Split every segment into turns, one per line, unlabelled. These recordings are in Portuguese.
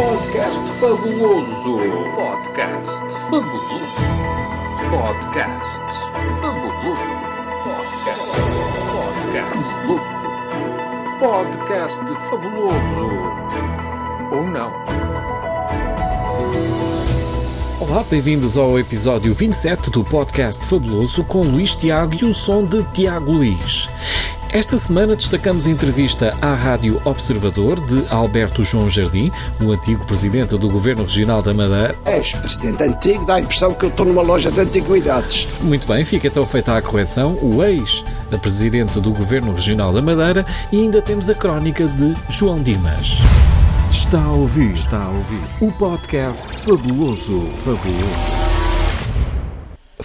Podcast fabuloso. Podcast fabuloso. Podcast fabuloso. Podcast. Podcast. Podcast fabuloso. Ou não? Olá, bem-vindos ao episódio 27 do Podcast Fabuloso com Luís Tiago e o som de Tiago Luís. Esta semana destacamos a entrevista à Rádio Observador de Alberto João Jardim, o antigo presidente do Governo Regional da Madeira.
Ex-presidente antigo, dá a impressão que eu estou numa loja de antiguidades.
Muito bem, fica então feita a correção, o ex-presidente do Governo Regional da Madeira e ainda temos a crónica de João Dimas. Está a ouvir, está a ouvir o podcast fabuloso, fabuloso.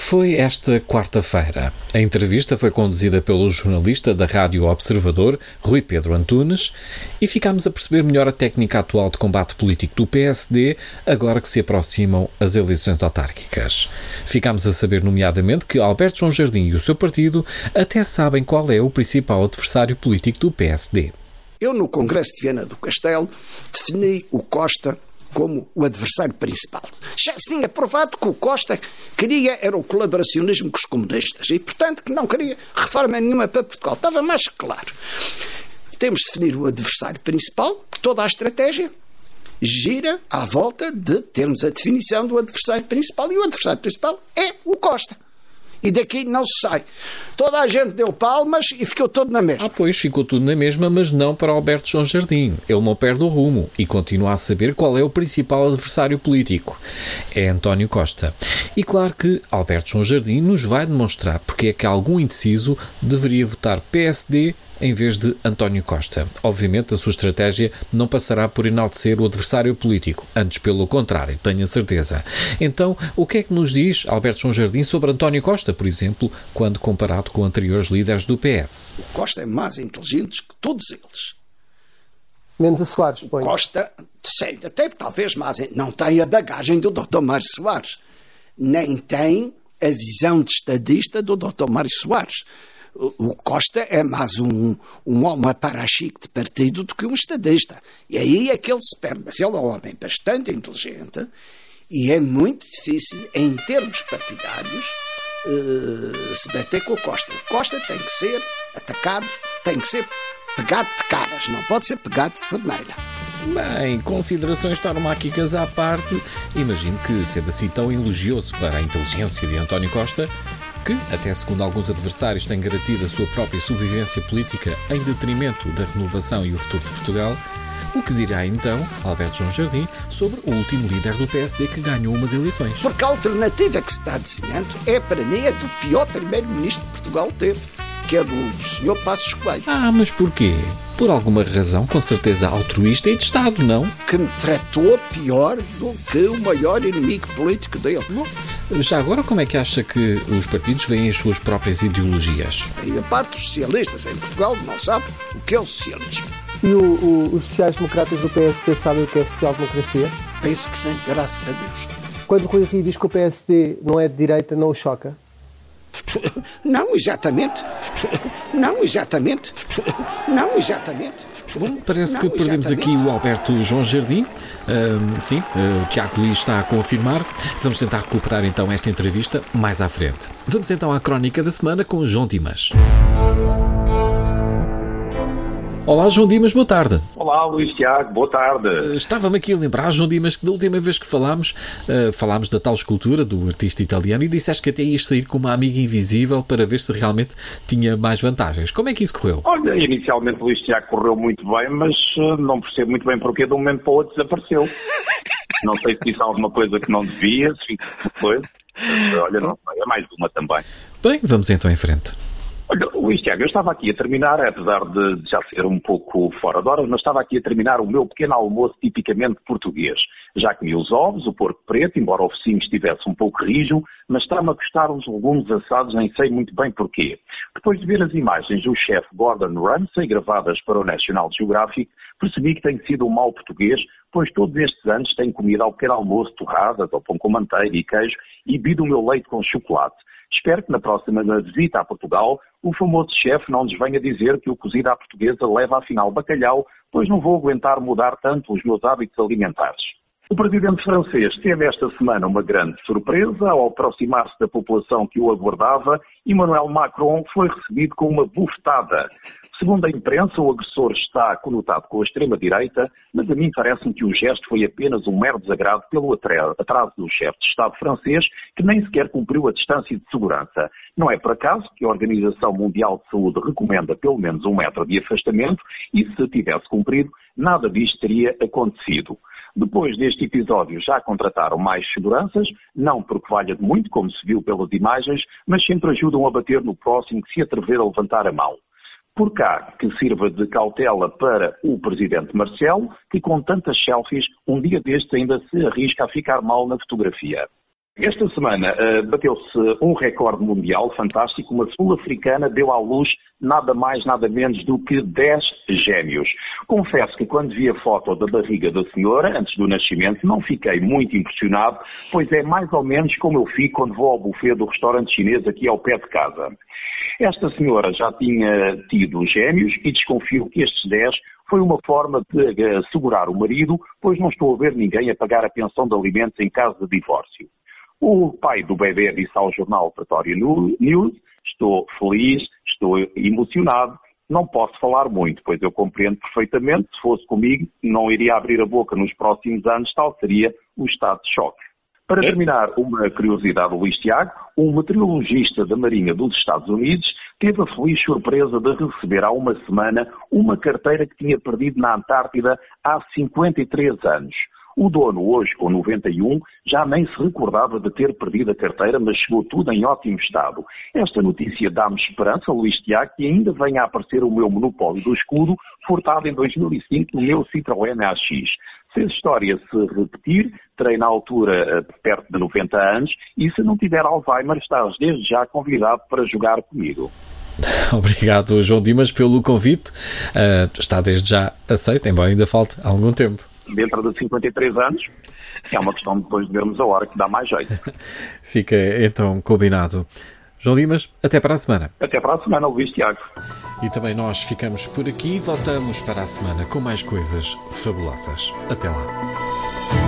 Foi esta quarta-feira. A entrevista foi conduzida pelo jornalista da Rádio Observador, Rui Pedro Antunes, e ficámos a perceber melhor a técnica atual de combate político do PSD, agora que se aproximam as eleições autárquicas. Ficámos a saber, nomeadamente, que Alberto João Jardim e o seu partido até sabem qual é o principal adversário político do PSD.
Eu, no Congresso de Viana do Castelo, defini o Costa como o adversário principal. Já se tinha provado que o Costa queria era o colaboracionismo com os comunistas e, portanto, que não queria reforma nenhuma para Portugal. Estava mais claro. Temos de definir o adversário principal, toda a estratégia gira à volta de termos a definição do adversário principal e o adversário principal é o Costa e daqui não se sai. Toda a gente deu palmas e ficou tudo na mesma.
Ah, pois, ficou tudo na mesma, mas não para Alberto João Jardim. Ele não perde o rumo e continua a saber qual é o principal adversário político. É António Costa. E claro que Alberto João Jardim nos vai demonstrar porque é que algum indeciso deveria votar PSD em vez de António Costa. Obviamente, a sua estratégia não passará por enaltecer o adversário político, antes pelo contrário, tenho a certeza. Então, o que é que nos diz Alberto João Jardim sobre António Costa, por exemplo, quando comparado com anteriores líderes do PS?
O Costa é mais inteligente que todos eles.
Menos a Soares, põe.
Costa, sei, até talvez mais, não tem a bagagem do Dr. Mário Soares, nem tem a visão de estadista do Dr. Mário Soares o Costa é mais um, um homem parachique de partido do que um estadista. E aí é que ele se perde. Mas ele é um homem bastante inteligente e é muito difícil, em termos partidários, uh, se bater com o Costa. O Costa tem que ser atacado, tem que ser pegado de caras, não pode ser pegado de cerneira.
Bem, considerações tauromáquicas à parte, imagino que, sendo assim tão elogioso para a inteligência de António Costa, que, até segundo alguns adversários, tem garantido a sua própria sobrevivência política em detrimento da renovação e o futuro de Portugal, o que dirá então Alberto João Jardim sobre o último líder do PSD que ganhou umas eleições?
Porque a alternativa que se está desenhando é, para mim, é do pior primeiro-ministro que Portugal teve, que é do, do senhor Passos Coelho.
Ah, mas porquê? por alguma razão, com certeza altruísta e de Estado, não?
Que me tratou pior do que o maior inimigo político dele. Bom,
já agora, como é que acha que os partidos veem as suas próprias ideologias?
E a parte dos socialistas em Portugal não sabe o que é o socialismo.
E o, o, os sociais-democratas do PSD sabem o que é social-democracia?
Penso que sim, graças a Deus.
Quando o Rui Rio diz que o PSD não é de direita, não o choca?
Não, exatamente. Não, exatamente. Não, exatamente.
Bom, parece não, que perdemos aqui o Alberto João Jardim. Sim, uh, o Tiago Luís está a confirmar. Vamos tentar recuperar então esta entrevista mais à frente. Vamos então à crónica da semana com o João Dimas. Olá, João Dimas, boa tarde.
Olá, Luís Tiago, boa tarde. Uh,
Estava-me aqui a lembrar, João Dimas, que da última vez que falámos, uh, falámos da tal escultura do artista italiano e disseste que até ias sair com uma amiga invisível para ver se realmente tinha mais vantagens. Como é que isso correu?
Olha, inicialmente Luís Tiago correu muito bem, mas uh, não percebo muito bem porque de um momento para o outro desapareceu. não sei se disse alguma coisa que não devia, se coisa. Olha, não é mais uma também.
Bem, vamos então em frente.
Olha, Luís Tiago, eu estava aqui a terminar, apesar de já ser um pouco fora de hora, mas estava aqui a terminar o meu pequeno almoço tipicamente português. Já comi os ovos, o porco preto, embora o focinho estivesse um pouco rijo, mas está-me a gostar os legumes assados, nem sei muito bem porquê. Depois de ver as imagens do chefe Gordon Ramsay gravadas para o National Geographic, percebi que tenho sido um mau português, pois todos estes anos tenho comido ao pequeno almoço torradas, ao pão com manteiga e queijo e bebido o meu leite com chocolate. Espero que na próxima visita a Portugal o famoso chefe não nos venha dizer que o cozido à portuguesa leva afinal bacalhau, pois não vou aguentar mudar tanto os meus hábitos alimentares. O presidente francês teve esta semana uma grande surpresa ao aproximar-se da população que o aguardava. Emmanuel Macron foi recebido com uma bufetada. Segundo a imprensa, o agressor está conotado com a extrema-direita, mas a mim parece-me que o gesto foi apenas um mero desagrado pelo atraso do chefe de Estado francês, que nem sequer cumpriu a distância de segurança. Não é por acaso que a Organização Mundial de Saúde recomenda pelo menos um metro de afastamento e, se tivesse cumprido, nada disto teria acontecido. Depois deste episódio já contrataram mais seguranças, não porque valha de muito, como se viu pelas imagens, mas sempre ajudam a bater no próximo que se atrever a levantar a mão. Por cá, que sirva de cautela para o presidente Marcelo, que com tantas selfies, um dia destes ainda se arrisca a ficar mal na fotografia. Esta semana uh, bateu-se um recorde mundial fantástico. Uma sul-africana deu à luz nada mais, nada menos do que 10 gêmeos. Confesso que quando vi a foto da barriga da senhora, antes do nascimento, não fiquei muito impressionado, pois é mais ou menos como eu fico quando vou ao buffet do restaurante chinês aqui ao pé de casa. Esta senhora já tinha tido gêmeos e desconfio que estes 10 foi uma forma de assegurar o marido, pois não estou a ver ninguém a pagar a pensão de alimentos em caso de divórcio. O pai do bebê disse ao jornal Pretório News: Estou feliz, estou emocionado, não posso falar muito, pois eu compreendo perfeitamente, se fosse comigo, não iria abrir a boca nos próximos anos, tal seria o estado de choque. Para terminar, uma curiosidade do Luís Tiago, um meteorologista da Marinha dos Estados Unidos teve a feliz surpresa de receber há uma semana uma carteira que tinha perdido na Antártida há 53 anos. O dono, hoje com 91, já nem se recordava de ter perdido a carteira, mas chegou tudo em ótimo estado. Esta notícia dá-me esperança, Luís Tiago, que ainda venha a aparecer o meu monopólio do escudo, furtado em 2005 no meu Citroën AX. Se a história se repetir, terei na altura eh, perto de 90 anos e se não tiver Alzheimer, estás desde já convidado para jogar comigo.
Obrigado, João Dimas, pelo convite. Uh, está desde já aceito, embora ainda falte algum tempo
dentro de 53 anos, é uma questão depois de vermos a hora que dá mais jeito.
Fica então combinado. João Dimas, até para a semana.
Até para a semana, Luís Tiago.
E também nós ficamos por aqui e voltamos para a semana com mais coisas fabulosas. Até lá.